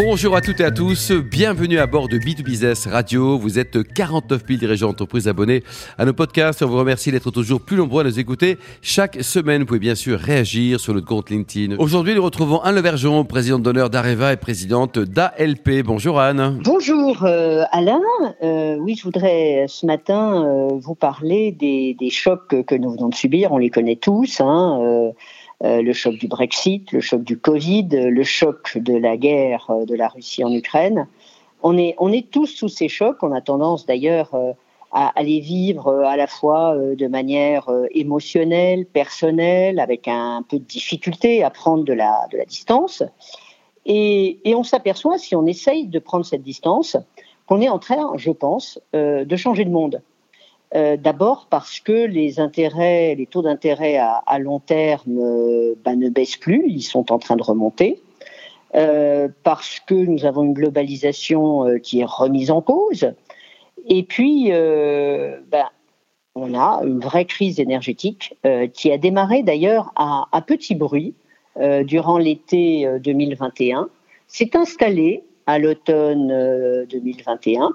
Bonjour à toutes et à tous, bienvenue à bord de B2Business Radio. Vous êtes 49 000 dirigeants d'entreprise abonnés à nos podcasts. On vous remercie d'être toujours plus nombreux à nous écouter. Chaque semaine, vous pouvez bien sûr réagir sur notre compte LinkedIn. Aujourd'hui, nous retrouvons Anne Levergeon, présidente d'honneur d'Areva et présidente d'ALP. Bonjour Anne. Bonjour euh, Alain. Euh, oui, je voudrais ce matin euh, vous parler des, des, chocs que nous venons de subir. On les connaît tous. Hein, euh, le choc du Brexit, le choc du Covid, le choc de la guerre euh, de la Russie en Ukraine. On est, tous sous ces chocs. On a tendance d'ailleurs euh, à, les vivre à la fois de manière émotionnelle, personnelle, avec un peu de difficulté à prendre de la, distance. Et, et on s'aperçoit, si on essaye de prendre cette distance, qu'on est en train, je pense, de changer de monde. Euh, d'abord parce que les taux d'intérêt à, long terme euh, bah, ne baissent plus, ils sont en train de remonter. Euh, parce que nous avons une globalisation qui est remise en cause. Et puis, bah, on a une vraie crise énergétique qui a démarré d'ailleurs à, à, petit bruit durant l'été 2021, s'est installée à l'automne 2021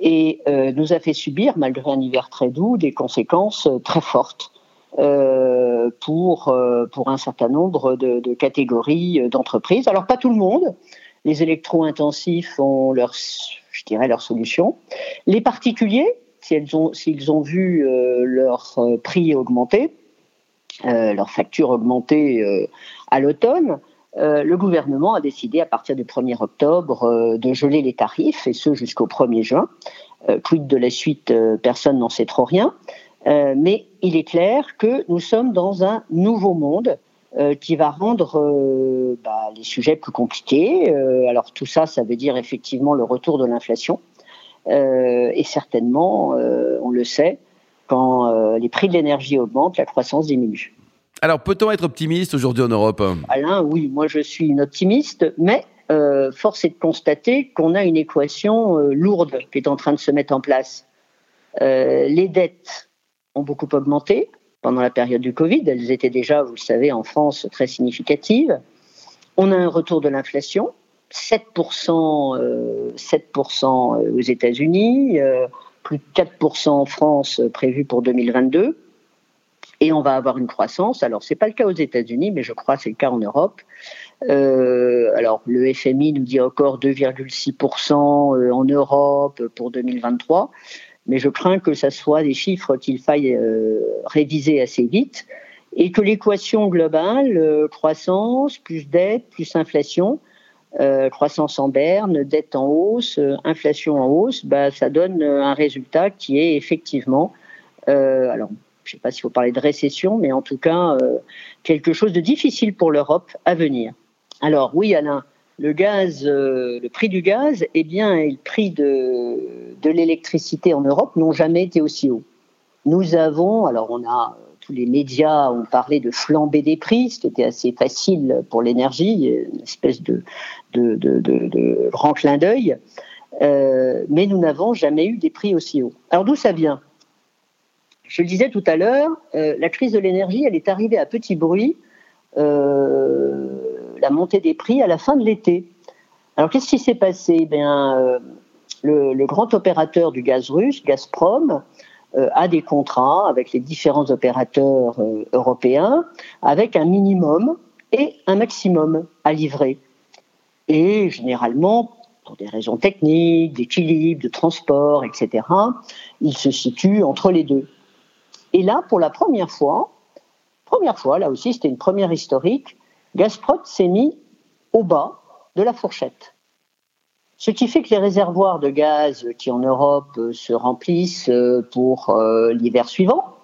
et euh, nous a fait subir, malgré un hiver très doux, des conséquences euh, très fortes euh, pour, pour un certain nombre de, catégories d'entreprises. Alors pas tout le monde, les électro-intensifs ont leur, je dirais, leur solution. Les particuliers, s'ils ont, s'ils ont vu leur prix augmenter, leur facture augmenter à l'automne, euh, le gouvernement a décidé à partir du 1er octobre euh, de geler les tarifs, et ce jusqu'au 1er juin. Euh, de la suite, personne n'en sait trop rien. mais il est clair que nous sommes dans un nouveau monde qui va rendre bah, les sujets plus compliqués. alors tout ça, ça veut dire effectivement le retour de l'inflation. et certainement, on le sait, quand les prix de l'énergie augmentent, la croissance diminue. Alors, peut-on être optimiste aujourd'hui en Europe? Alain, oui, moi je suis une optimiste, mais euh, force est de constater qu'on a une équation euh, lourde qui est en train de se mettre en place. Euh, les dettes ont beaucoup augmenté pendant la période du Covid. Elles étaient déjà, vous le savez, en France très significatives. On a un retour de l'inflation, 7%, 7% aux États-Unis, plus de 4% en France prévu pour 2022 et on va avoir une croissance. Alors, c'est pas le cas aux États-Unis, mais je crois que c'est le cas en Europe. Euh, alors, le FMI nous dit encore 2,6% euh, en Europe pour 2023, mais je crains que ce soit des chiffres qu'il faille euh, réviser assez vite et que l'équation globale, euh, croissance, plus dette, plus inflation, euh, croissance en berne, dette en hausse, inflation en hausse, bah, ça donne un résultat qui est effectivement, alors je ne sais pas s'il faut parler de récession, mais en tout cas, euh, quelque chose de difficile pour l'Europe à venir. Alors oui, Alain, le gaz, euh, le prix du gaz, eh bien, et le prix de, l'électricité en Europe n'ont jamais été aussi hauts. Nous avons, alors on a tous les médias ont parlé de flambée des prix, ce qui était assez facile pour l'énergie, une espèce de, de, grand clin d'œil. Euh, mais nous n'avons jamais eu des prix aussi hauts. Alors d'où ça vient? Je le disais tout à l'heure, euh, la crise de l'énergie, elle est arrivée à petit bruit, euh, la montée des prix à la fin de l'été. Alors qu'est-ce qui s'est passé? Euh, le, le, grand opérateur du gaz russe, Gazprom, a des contrats avec les différents opérateurs européens, avec un minimum et un maximum à livrer. Et généralement, pour des raisons techniques, d'équilibre, de transport, etc., il se situe entre les deux. Et là, pour la première fois, première fois, là aussi, c'était une première historique, Gazprom s'est mis au bas de la fourchette. Ce qui fait que les réservoirs de gaz qui en Europe se remplissent euh, pour euh, l'hiver suivant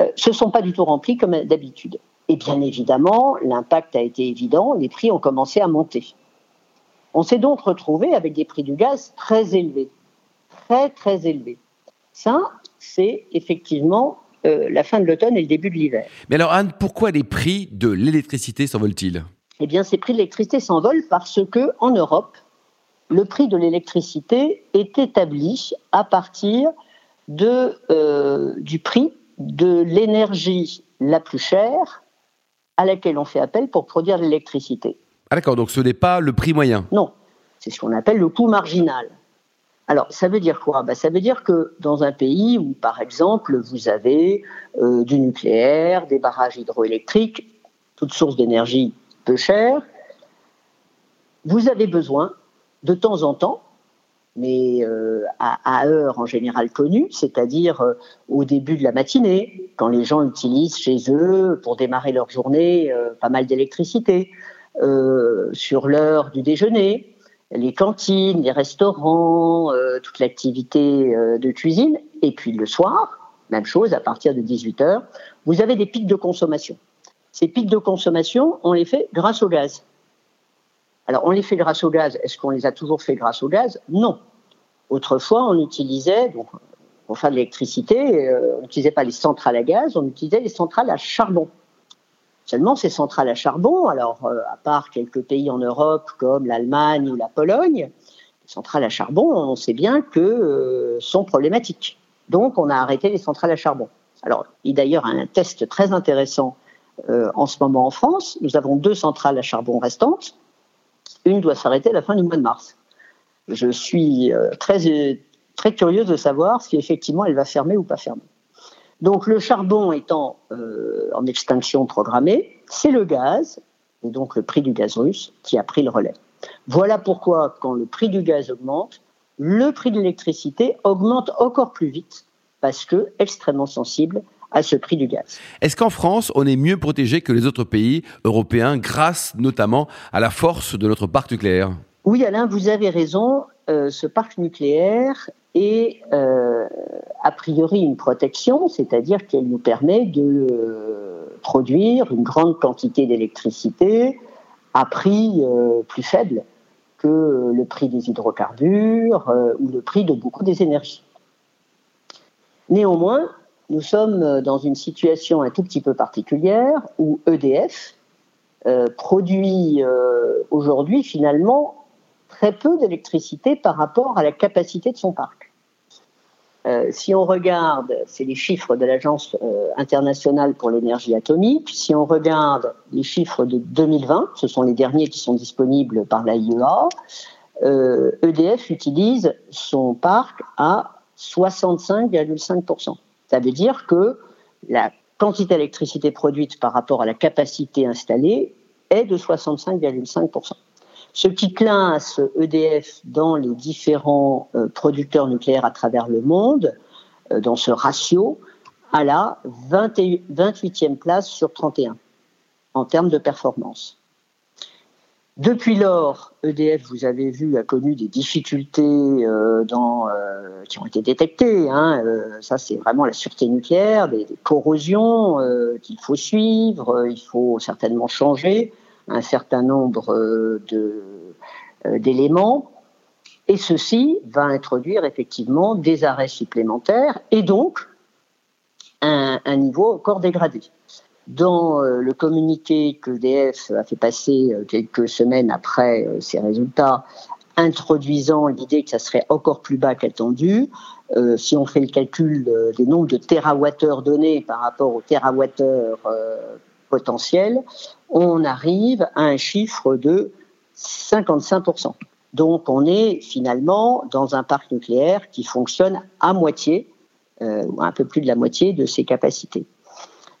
euh, se sont pas du tout remplis comme d'habitude. Et bien évidemment, l'impact a été évident, les prix ont commencé à monter. On s'est donc retrouvé avec des prix du gaz très élevés, très très élevés. Ça, c'est effectivement euh, la fin de l'automne et le début de l'hiver. Mais alors Anne, pourquoi les prix de l'électricité s'envolent-ils? Eh bien, ces prix de l'électricité s'envolent parce que en Europe, le prix de l'électricité est établi à partir de, euh, du prix de l'énergie la plus chère à laquelle on fait appel pour produire l'électricité. Ah d'accord, donc ce n'est pas le prix moyen? Non, c'est ce qu'on appelle le coût marginal. Alors, ça veut dire quoi? Ben, Ça veut dire que dans un pays où, par exemple, vous avez euh, du nucléaire, des barrages hydroélectriques, toutes sources d'énergie peu chères, vous avez besoin, de temps en temps, mais euh, à, heure en général connue, c'est-à-dire euh, au début de la matinée, quand les gens utilisent chez eux, pour démarrer leur journée, pas mal d'électricité, sur l'heure du déjeuner, les cantines, les restaurants, euh, toute l'activité euh, de cuisine. Et puis le soir, même chose, à partir de 18h, vous avez des pics de consommation. Ces pics de consommation, on les fait grâce au gaz. Alors, on les fait grâce au gaz. Est-ce qu'on les a toujours fait grâce au gaz? Non. Autrefois, on utilisait, donc, pour faire de l'électricité, euh, on n'utilisait pas les centrales à gaz, on utilisait les centrales à charbon. Seulement, ces centrales à charbon, alors euh, à part quelques pays en Europe comme l'Allemagne ou la Pologne, les centrales à charbon, on sait bien que euh, sont problématiques. Donc, on a arrêté les centrales à charbon. Alors, il y a d'ailleurs un test très intéressant euh, en ce moment en France. Nous avons deux centrales à charbon restantes. Une doit s'arrêter à la fin du mois de mars. Je suis très, très curieuse de savoir si effectivement elle va fermer ou pas fermer. Donc le charbon étant euh, en extinction programmée, c'est le gaz, et donc le prix du gaz russe, qui a pris le relais. Voilà pourquoi quand le prix du gaz augmente, le prix de l'électricité augmente encore plus vite, parce que extrêmement sensible à ce prix du gaz. Est-ce qu'en France, on est mieux protégé que les autres pays européens grâce notamment à la force de notre parc nucléaire? Oui Alain, vous avez raison. Euh, ce parc nucléaire est euh, a priori une protection, c'est-à-dire qu'elle nous permet de euh, produire une grande quantité d'électricité à prix plus faible que le prix des hydrocarbures ou le prix de beaucoup des énergies. Néanmoins, nous sommes dans une situation un tout petit peu particulière où EDF produit aujourd'hui finalement très peu d'électricité par rapport à la capacité de son parc. Euh, si on regarde, c'est les chiffres de l'Agence euh, internationale pour l'énergie atomique, si on regarde les chiffres de 2020, ce sont les derniers qui sont disponibles par l'AIEA, euh, EDF utilise son parc à 65,5%. Ça veut dire que la quantité d'électricité produite par rapport à la capacité installée est de 65,5%. Ce qui classe EDF dans les différents euh, producteurs nucléaires à travers le monde, euh, dans ce ratio, à la 28e place sur 31 en termes de performance. Depuis lors, EDF, vous avez vu, a connu des difficultés euh, qui ont été détectées. Hein, ça, c'est vraiment la sûreté nucléaire, des, des corrosions qu'il faut suivre, il faut certainement changer un certain nombre euh, euh, d'éléments. Et ceci va introduire effectivement des arrêts supplémentaires et donc un, niveau encore dégradé. Dans euh, le communiqué que DF a fait passer quelques semaines après ces résultats, introduisant l'idée que ça serait encore plus bas qu'attendu, si on fait le calcul des nombres de terawattheures donnés par rapport aux terawattheures potentiel, on arrive à un chiffre de 55%. Donc on est finalement dans un parc nucléaire qui fonctionne à moitié, euh, un peu plus de la moitié de ses capacités.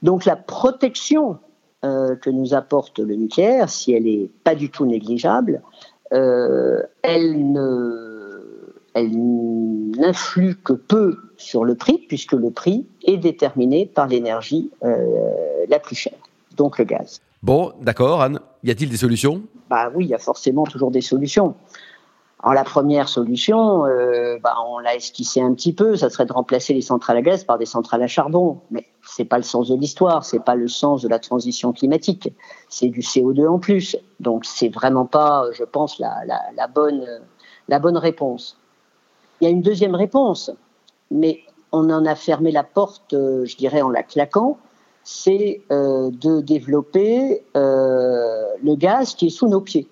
Donc la protection euh, que nous apporte le nucléaire, si elle n'est pas du tout négligeable, euh, elle n'influe que peu sur le prix, puisque le prix est déterminé par l'énergie la plus chère donc le gaz. Bon, d'accord, Anne. Y a-t-il des solutions? Bah oui, il y a forcément toujours des solutions. Alors la première solution, euh, bah, on l'a esquissé un petit peu, ça serait de remplacer les centrales à gaz par des centrales à charbon. Mais c'est pas le sens de l'histoire, c'est pas le sens de la transition climatique. C'est du CO2 en plus. Donc c'est vraiment pas, je pense, la, la, bonne, la bonne réponse. Il y a une deuxième réponse, mais on en a fermé la porte, euh, je dirais, en la claquant c'est euh, de développer euh, le gaz qui est sous nos pieds.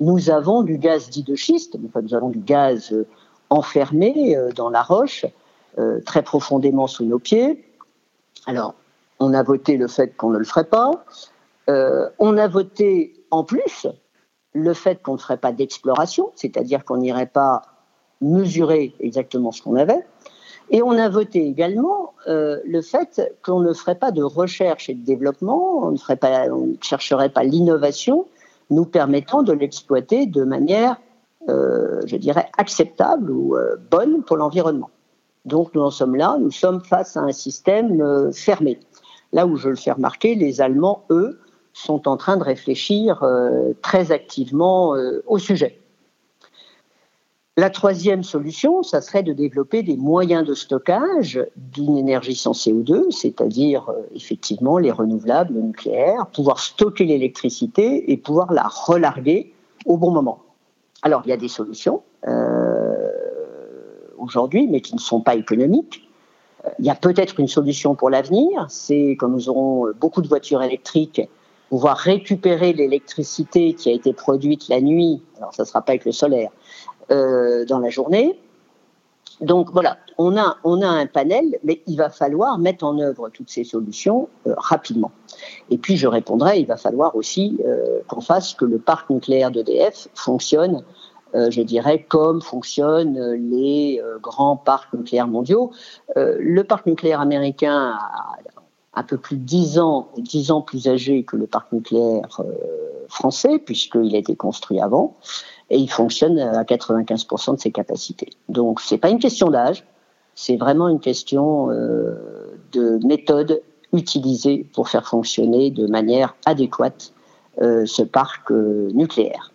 Nous avons du gaz dit de schiste, nous avons du gaz euh, enfermé dans la roche, très profondément sous nos pieds. Alors, on a voté le fait qu'on ne le ferait pas. On a voté en plus le fait qu'on ne ferait pas d'exploration, c'est-à-dire qu'on n'irait pas mesurer exactement ce qu'on avait. Et on a voté également euh, le fait qu'on ne ferait pas de recherche et de développement, on ne, ferait pas, on ne chercherait pas l'innovation nous permettant de l'exploiter de manière, euh, je dirais, acceptable ou euh, bonne pour l'environnement. Donc nous en sommes là, nous sommes face à un système euh, fermé. Là où je le fais remarquer, les Allemands, eux, sont en train de réfléchir euh, très activement euh, au sujet. La troisième solution, ça serait de développer des moyens de stockage d'une énergie sans CO2, c'est-à-dire euh, effectivement les renouvelables, le nucléaire, pouvoir stocker l'électricité et pouvoir la relarguer au bon moment. Alors, il y a des solutions euh, aujourd'hui, mais qui ne sont pas économiques. Il y a peut-être une solution pour l'avenir, c'est quand nous aurons beaucoup de voitures électriques, pouvoir récupérer l'électricité qui a été produite la nuit, alors ça ne sera pas avec le solaire, dans la journée. Donc voilà, on a, on a un panel, mais il va falloir mettre en œuvre toutes ces solutions euh, rapidement. Et puis je répondrai, il va falloir aussi euh, qu'on fasse que le parc nucléaire d'EDF fonctionne, euh, je dirais, comme fonctionnent les euh, grands parcs nucléaires mondiaux. Euh, le parc nucléaire américain a un peu plus de 10 ans, 10 ans plus âgé que le parc nucléaire français, puisqu'il a été construit avant et il fonctionne à 95% de ses capacités. Donc c'est pas une question d'âge, c'est vraiment une question euh, de méthode utilisée pour faire fonctionner de manière adéquate euh, ce parc euh, nucléaire.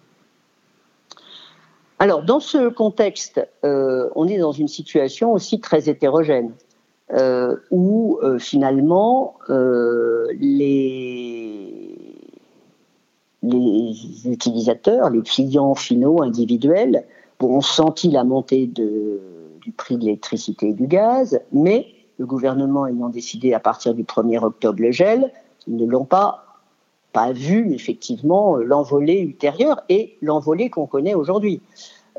Alors dans ce contexte, on est dans une situation aussi très hétérogène. Où finalement les les utilisateurs, les clients finaux individuels, ont senti la montée du prix de l'électricité et du gaz, mais le gouvernement ayant décidé à partir du 1er octobre le gel, ils ne l'ont pas, pas vu effectivement l'envolée ultérieure et l'envolée qu'on connaît aujourd'hui.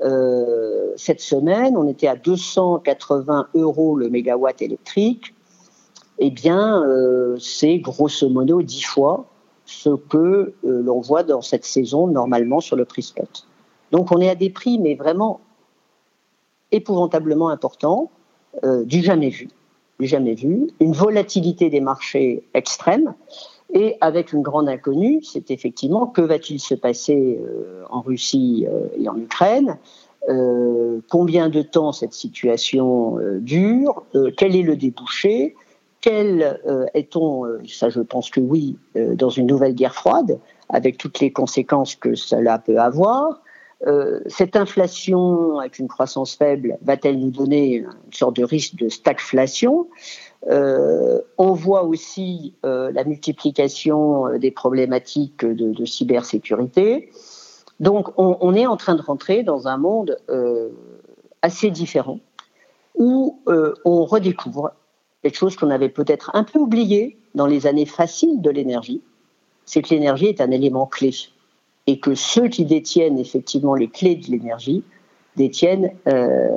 Euh, cette semaine, on était à 280 euros le mégawatt électrique. Eh bien, euh, c'est grosso modo 10 fois ce que euh, l'on voit dans cette saison normalement sur le prix spot. Donc on est à des prix, mais vraiment épouvantablement importants, euh, du jamais vu, du jamais vu, une volatilité des marchés extrême, et avec une grande inconnue, c'est effectivement que va-t-il se passer euh, en Russie et en Ukraine, combien de temps cette situation dure, quel est le débouché, euh, est-on, euh, ça je pense que oui, euh, dans une nouvelle guerre froide, avec toutes les conséquences que cela peut avoir Cette inflation avec une croissance faible va-t-elle nous donner une sorte de risque de stagflation? On voit aussi la multiplication des problématiques de, cybersécurité. Donc on, on, est en train de rentrer dans un monde assez différent où on redécouvre quelque chose qu'on avait peut-être un peu oublié dans les années faciles de l'énergie, c'est que l'énergie est un élément clé. Et que ceux qui détiennent effectivement les clés de l'énergie détiennent euh,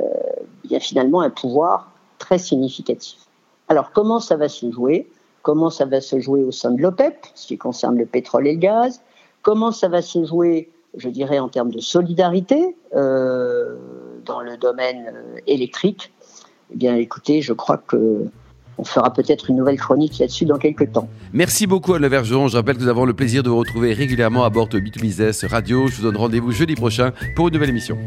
finalement un pouvoir très significatif. Alors comment ça va se jouer? Comment ça va se jouer au sein de l'OPEP, ce qui concerne le pétrole et le gaz? Comment ça va se jouer, je dirais, en termes de solidarité euh, dans le domaine euh, électrique? Eh bien, écoutez, je crois que on fera peut-être une nouvelle chronique là-dessus dans quelques temps. Merci beaucoup Anne Vergeon. Je rappelle que nous avons le plaisir de vous retrouver régulièrement à bord de B2Business Radio. Je vous donne rendez-vous jeudi prochain pour une nouvelle émission.